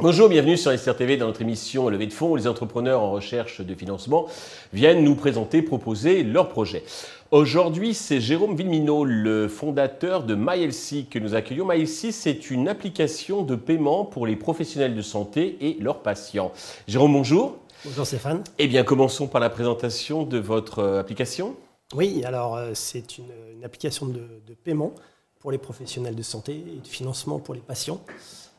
Bonjour, bienvenue sur SRTV dans notre émission Levée de fonds où les entrepreneurs en recherche de financement viennent nous présenter, proposer leurs projets. Aujourd'hui, c'est Jérôme Villemino, le fondateur de MyLC que nous accueillons. MyLC, c'est une application de paiement pour les professionnels de santé et leurs patients. Jérôme, bonjour. Bonjour Stéphane. Eh bien, commençons par la présentation de votre euh, application. Oui, alors euh, c'est une, application de, de paiement pour les professionnels de santé et de financement pour les patients.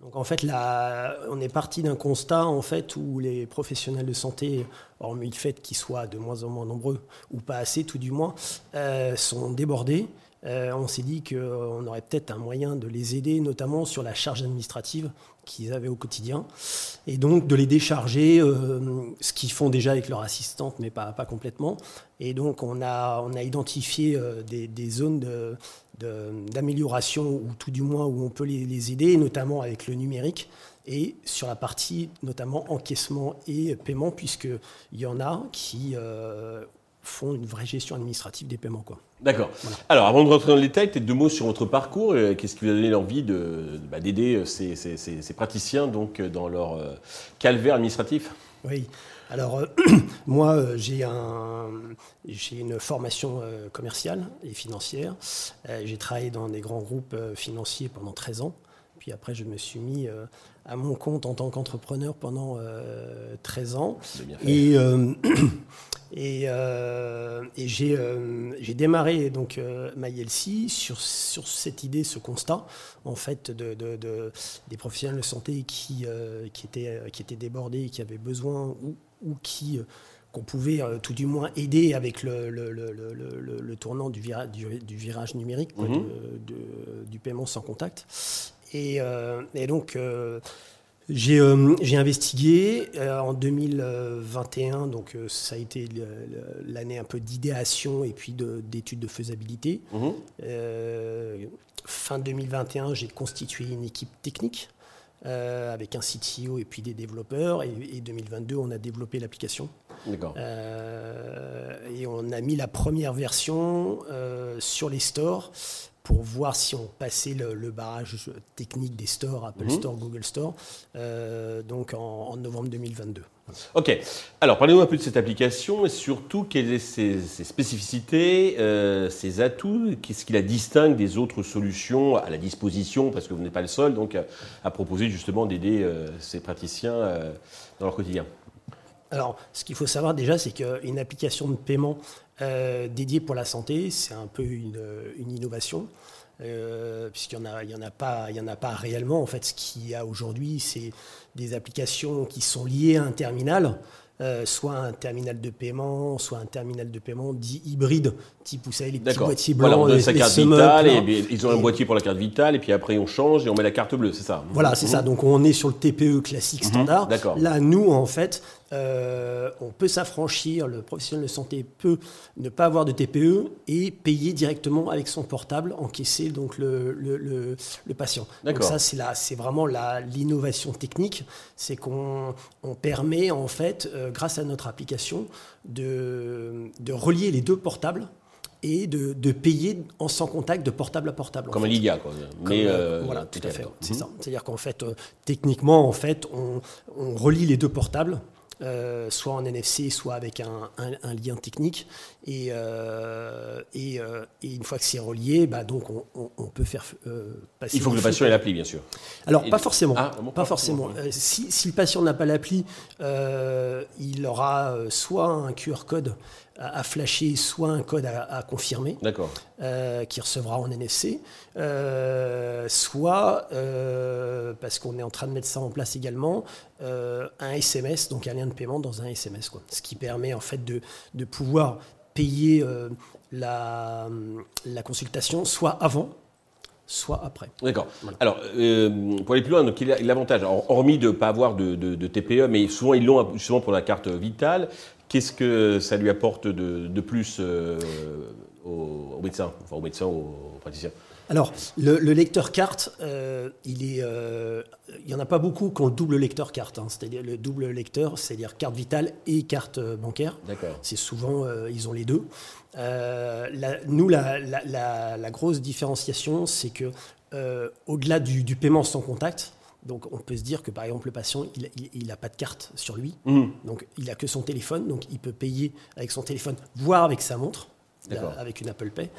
Donc en fait, là, on est parti d'un constat en fait où les professionnels de santé, hormis le fait qu'ils soient de moins en moins nombreux ou pas assez, tout du moins, euh, sont débordés. Euh, on s'est dit qu'on aurait peut-être un moyen de les aider, notamment sur la charge administrative qu'ils avaient au quotidien, et donc de les décharger, euh, ce qu'ils font déjà avec leur assistante, mais pas, pas complètement. Et donc on a, on a identifié des, des, zones d'amélioration, ou tout du moins où on peut les, aider, notamment avec le numérique, et sur la partie notamment encaissement et paiement, puisqu'il y en a qui euh, font une vraie gestion administrative des paiements. D'accord. Alors, avant de rentrer dans le détail, peut-être deux mots sur votre parcours. Euh, qu'est-ce qui vous a donné l'envie bah, d'aider euh, ces, praticiens donc, dans leur calvaire administratif? Oui. Alors, euh, moi, euh, j'ai un, une formation euh, commerciale et financière. j'ai travaillé dans des grands groupes financiers pendant 13 ans. Puis après, je me suis mis à mon compte en tant qu'entrepreneur pendant 13 ans. Et, et, et j'ai démarré donc MyLC sur, sur cette idée, ce constat, en fait, de, de, des professionnels de santé qui, qui, étaient, qui étaient débordés, qui avaient besoin ou ou qui euh, qu'on pouvait euh, tout du moins aider avec le, le, le, le tournant du, du, virage numérique, mhm. du paiement sans contact. Et, euh, et donc, j'ai investigué en 2021, donc ça a été l'année un peu d'idéation et puis d'études de, faisabilité. Mhm. fin 2021, j'ai constitué une équipe technique euh, avec un CTO et puis des développeurs. Et, 2022, on a développé l'application. Euh, et on a mis la première version euh, sur les stores pour voir si on passait le, barrage technique des stores, Apple mhm. Store, Google Store, donc en, novembre 2022. Ok. Alors, parlez-nous un peu de cette application et surtout quelles sont ses, spécificités, ses atouts, qu'est-ce qui la distingue des autres solutions à la disposition, parce que vous n'êtes pas le seul donc à, proposer justement d'aider ces praticiens dans leur quotidien. Alors, ce qu'il faut savoir déjà, c'est qu'une application de paiement euh, dédiée pour la santé, c'est un peu une, innovation. Euh, puisqu'il n'y en a pas réellement. En fait, ce qu'il y a aujourd'hui, c'est des applications qui sont liées à un terminal. Euh, soit un terminal de paiement, soit un terminal de paiement dit hybride, type, vous savez, les petits boîtiers blancs. Voilà, on donne sa carte vitale, et, ils ont un boîtier pour la carte vitale, et puis après on change et on met la carte bleue, c'est ça? Voilà, c'est ça. Donc on est sur le TPE classique mhm. standard. Là, nous, en fait, euh, on peut s'affranchir, le professionnel de santé peut ne pas avoir de TPE et payer directement avec son portable, encaisser donc le, le, le, patient. Donc ça, c'est vraiment l'innovation technique, c'est qu'on on permet en fait, euh, grâce à notre application, de, de relier les deux portables et de, de, payer en sans contact de portable à portable. Comme Lydia, quoi. Mais euh, voilà, tout à fait. C'est ça. C'est-à-dire qu'en fait, techniquement, en fait, on, on relie les deux portables euh, soit en NFC, soit avec un, lien technique. Et, euh, euh, et, une fois que c'est relié, bah, donc on, peut faire passer. Il faut que le patient ait l'appli, bien sûr. Alors, pas forcément. Ah, pas, forcément. Si, si, le patient n'a pas l'appli, il aura soit un QR code à, flasher soit un code à, confirmer, euh, qui recevra en NFC, euh, soit, euh, parce qu'on est en train de mettre ça en place également, un SMS, donc un lien de paiement dans un SMS. Quoi. Ce qui permet en fait de, de pouvoir payer la, la consultation soit avant, soit après. D'accord. Alors, pour aller plus loin, donc, l'avantage, hormis de ne pas avoir de, de, TPE, mais souvent ils l'ont souvent pour la carte vitale, Qu'est-ce que ça lui apporte de, plus aux, médecins, enfin aux médecins, aux praticiens alors, le, lecteur carte, euh, il est, euh, il n'y en a pas beaucoup qui ont le double lecteur carte. Hein. c'est-à-dire le double lecteur, c'est-à-dire carte vitale et carte euh, bancaire. D'accord. C'est souvent, ils ont les deux. nous, la, grosse différenciation, c'est que au-delà du, paiement sans contact, donc on peut se dire que par exemple le patient, il n'a pas de carte sur lui, mmh. donc il n'a que son téléphone, donc il peut payer avec son téléphone, voire avec sa montre avec une Apple Pay.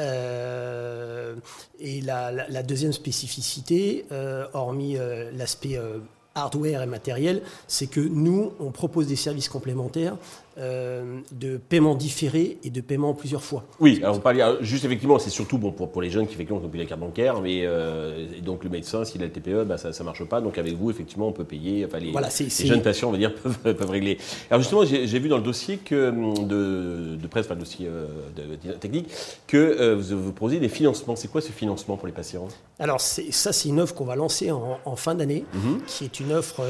Euh, et la, deuxième spécificité, euh, hormis euh, l'aspect hardware et matériel, c'est que nous, on propose des services complémentaires euh, de paiement différé et de paiement plusieurs fois. Oui, alors on parle juste effectivement, c'est surtout bon pour, pour les jeunes qui effectivement ont payé la carte bancaire, mais euh, donc le médecin, s'il a le TPE, bah, ça ne marche pas. Donc avec vous, effectivement, on peut payer, enfin les, les jeunes patients, on va dire, peuvent, peuvent régler. Alors justement, j'ai vu dans le dossier que, de, de presse, enfin le dossier euh, de, technique, que vous, vous proposez des financements. C'est quoi ce financement pour les patients? Alors ça, c'est une offre qu'on va lancer en, fin d'année, mhm. qui est une offre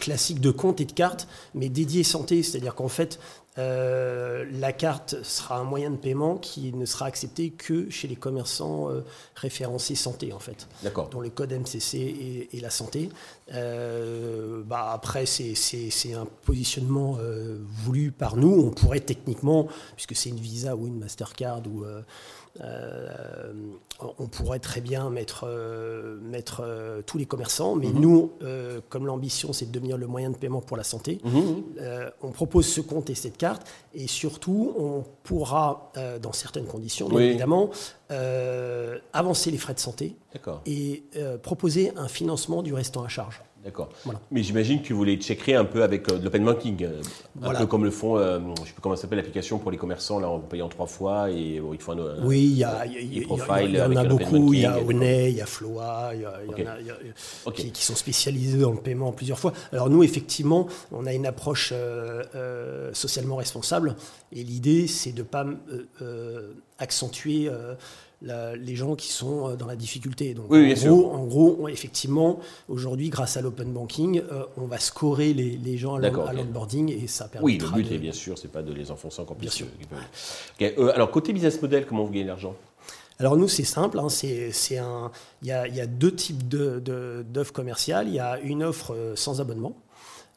classique de compte et de carte, mais dédiée santé, c'est-à-dire qu'en fait, euh, la carte sera un moyen de paiement qui ne sera accepté que chez les commerçants euh, référencés santé, en fait. D'accord. Dont le code MCC et, la santé. Euh, bah après, c'est un positionnement voulu par nous. On pourrait techniquement, puisque c'est une Visa ou une Mastercard ou euh, on pourrait très bien mettre, euh, mettre euh, tous les commerçants, mais mhm. nous, comme l'ambition c'est de devenir le moyen de paiement pour la santé, mhm. on propose ce compte et cette carte, et surtout on pourra, dans certaines conditions, évidemment, avancer les frais de santé et proposer un financement du restant à charge. D'accord. Mais j'imagine que vous les checkerez un peu avec euh, l'open banking, euh, un peu comme le font, euh, je ne sais plus comment s'appelle l'application pour les commerçants, là, en payant trois fois et il faut un, Oui, il y, a, y, en a beaucoup, il y a Oney, il y a Floa, il y, en a, qui, sont spécialisés dans le paiement plusieurs fois. Alors nous, effectivement, on a une approche socialement responsable et l'idée, c'est de ne pas accentuer les gens qui sont euh, dans la difficulté. Donc, oui, en, gros, en, gros, effectivement, aujourd'hui, grâce à l'open banking, euh, on va scorer les, les gens à l'onboarding et ça permet. Oui, le but est bien sûr, c'est pas de les enfoncer encore plus. Bien sûr. Euh, alors, côté business model, comment vous gagnez l'argent? Alors nous, c'est simple. Hein, c'est, un, il y a, y a, deux types d'offres de, commerciales. Il y a une offre sans abonnement.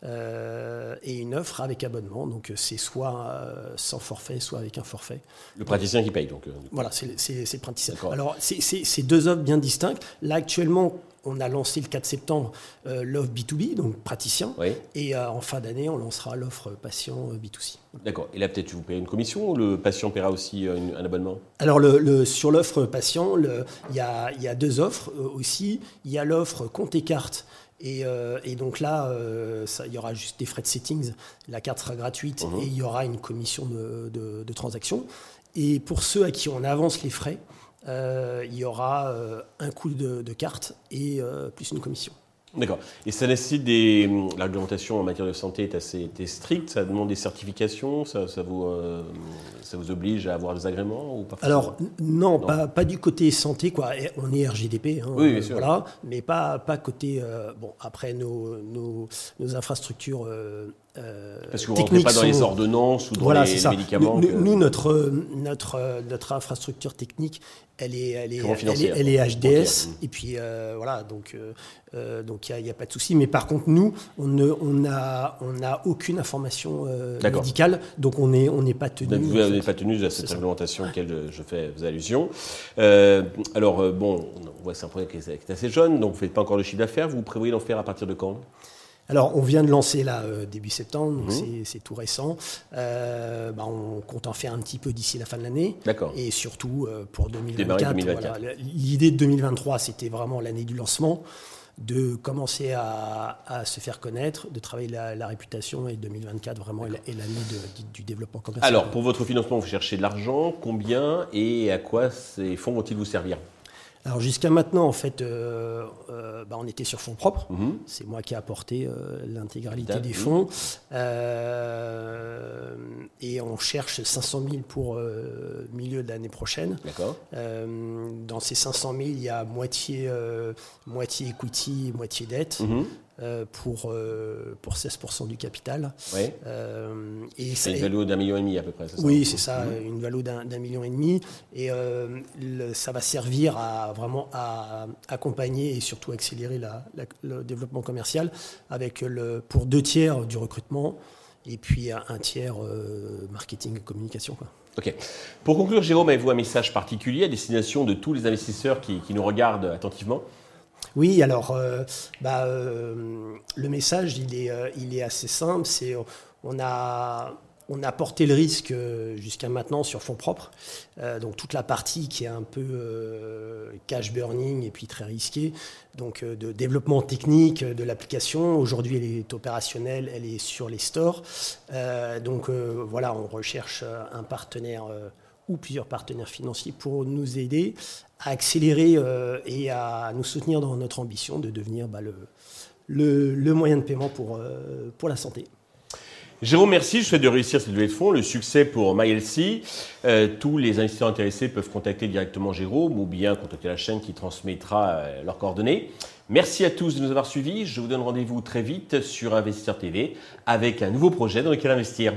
Euh, et une offre avec abonnement. Donc c'est soit euh, sans forfait, soit avec un forfait. Le praticien qui paye donc. Euh, voilà, c'est le praticien. Alors c'est deux offres bien distinctes. Là actuellement, on a lancé le 4 septembre l'offre B2B, donc praticien. Et en fin d'année, on lancera l'offre patient B2C. D'accord. Et là, peut-être vous payez une commission ou le patient paiera aussi un abonnement? Alors, le, sur l'offre patient, il y a, y a, deux offres aussi. Il y a l'offre compte et carte euh, et, donc là, euh, il y aura juste des frais de settings, la carte sera gratuite mhm. et il y aura une commission de, transaction. Et pour ceux à qui on avance les frais, euh, il y aura un coût de, de carte et plus une commission. D'accord. Et ça nécessite des. La réglementation en matière de santé est assez stricte. Ça demande des certifications. Ça, vous, euh, ça vous oblige à avoir des agréments ou pas Alors non, Pas, pas, du côté santé quoi. On est RGDP. Hein, oui, bien sûr. Voilà, mais pas pas côté. Euh, bon, après nos, nos, nos infrastructures euh, euh, Parce que vous ne pas dans les ordonnances ou dans les, médicaments Nous, notre, notre, notre infrastructure technique, elle est, elle est, elle est, HDS. Et puis, euh, voilà, donc euh, donc il n'y a, pas de souci. Mais par contre, nous, on n'a on a, on a aucune information médicale, donc on n'est on pas tenu. Vous n'êtes pas tenu à cette réglementation auquel je, fais allusion. alors, bon, on voit que c'est un projet qui est, assez jeune, donc vous ne faites pas encore le chiffre d'affaires. Vous prévoyez d'en faire à partir de quand? Alors, on vient de lancer là euh, début septembre, donc mhm. c'est tout récent. Euh, bah, on compte en faire un petit peu d'ici la fin de l'année. D'accord. Et surtout euh, pour 2024. L'idée de 2023, c'était vraiment l'année du lancement, de commencer à, se faire connaître, de travailler la, réputation. Et 2024, vraiment, est l'année du développement commercial. Alors, pour votre financement, vous cherchez de l'argent. Combien et à quoi ces fonds vont-ils vous servir? Alors jusqu'à maintenant, en fait, euh, euh, bah, on était sur fonds propres. Mhm. C'est moi qui ai apporté euh, l'intégralité des fonds. et on cherche 500 000 pour milieu de l'année prochaine. D'accord. dans ces 500 000, il y a moitié, moitié equity, moitié dette. Mhm. Pour, pour 16% du capital. Oui. c'est une valeur d'un million et demi à peu près, c'est ça Oui, c'est ça, mmh. une valeur d'un million et demi. Et ça va servir à vraiment à accompagner et surtout accélérer le développement commercial avec le, pour deux tiers du recrutement et puis un tiers marketing et communication. Quoi. Ok. Pour conclure, Jérôme, avez-vous un message particulier à destination de tous les investisseurs qui, nous regardent attentivement? Oui, alors euh, bah, euh, le message, il est, euh, il est assez simple. C'est on a on a porté le risque jusqu'à maintenant sur fonds propres. Donc toute la partie qui est un peu cash burning et puis très risquée, donc de développement technique de l'application. Aujourd'hui, elle est opérationnelle, elle est sur les stores. donc voilà, on recherche un partenaire ou plusieurs partenaires financiers pour nous aider à accélérer et à nous soutenir dans notre ambition de devenir bah, le, le, moyen de paiement pour, pour la santé. Jérôme, merci. Je souhaite de réussir cette levée de fonds. Le succès pour MyLC. Euh, tous les investisseurs intéressés peuvent contacter directement Jérôme ou bien contacter la chaîne qui transmettra euh, leurs coordonnées. Merci à tous de nous avoir suivis. Je vous donne rendez-vous très vite sur Investisseur TV avec un nouveau projet dans lequel investir.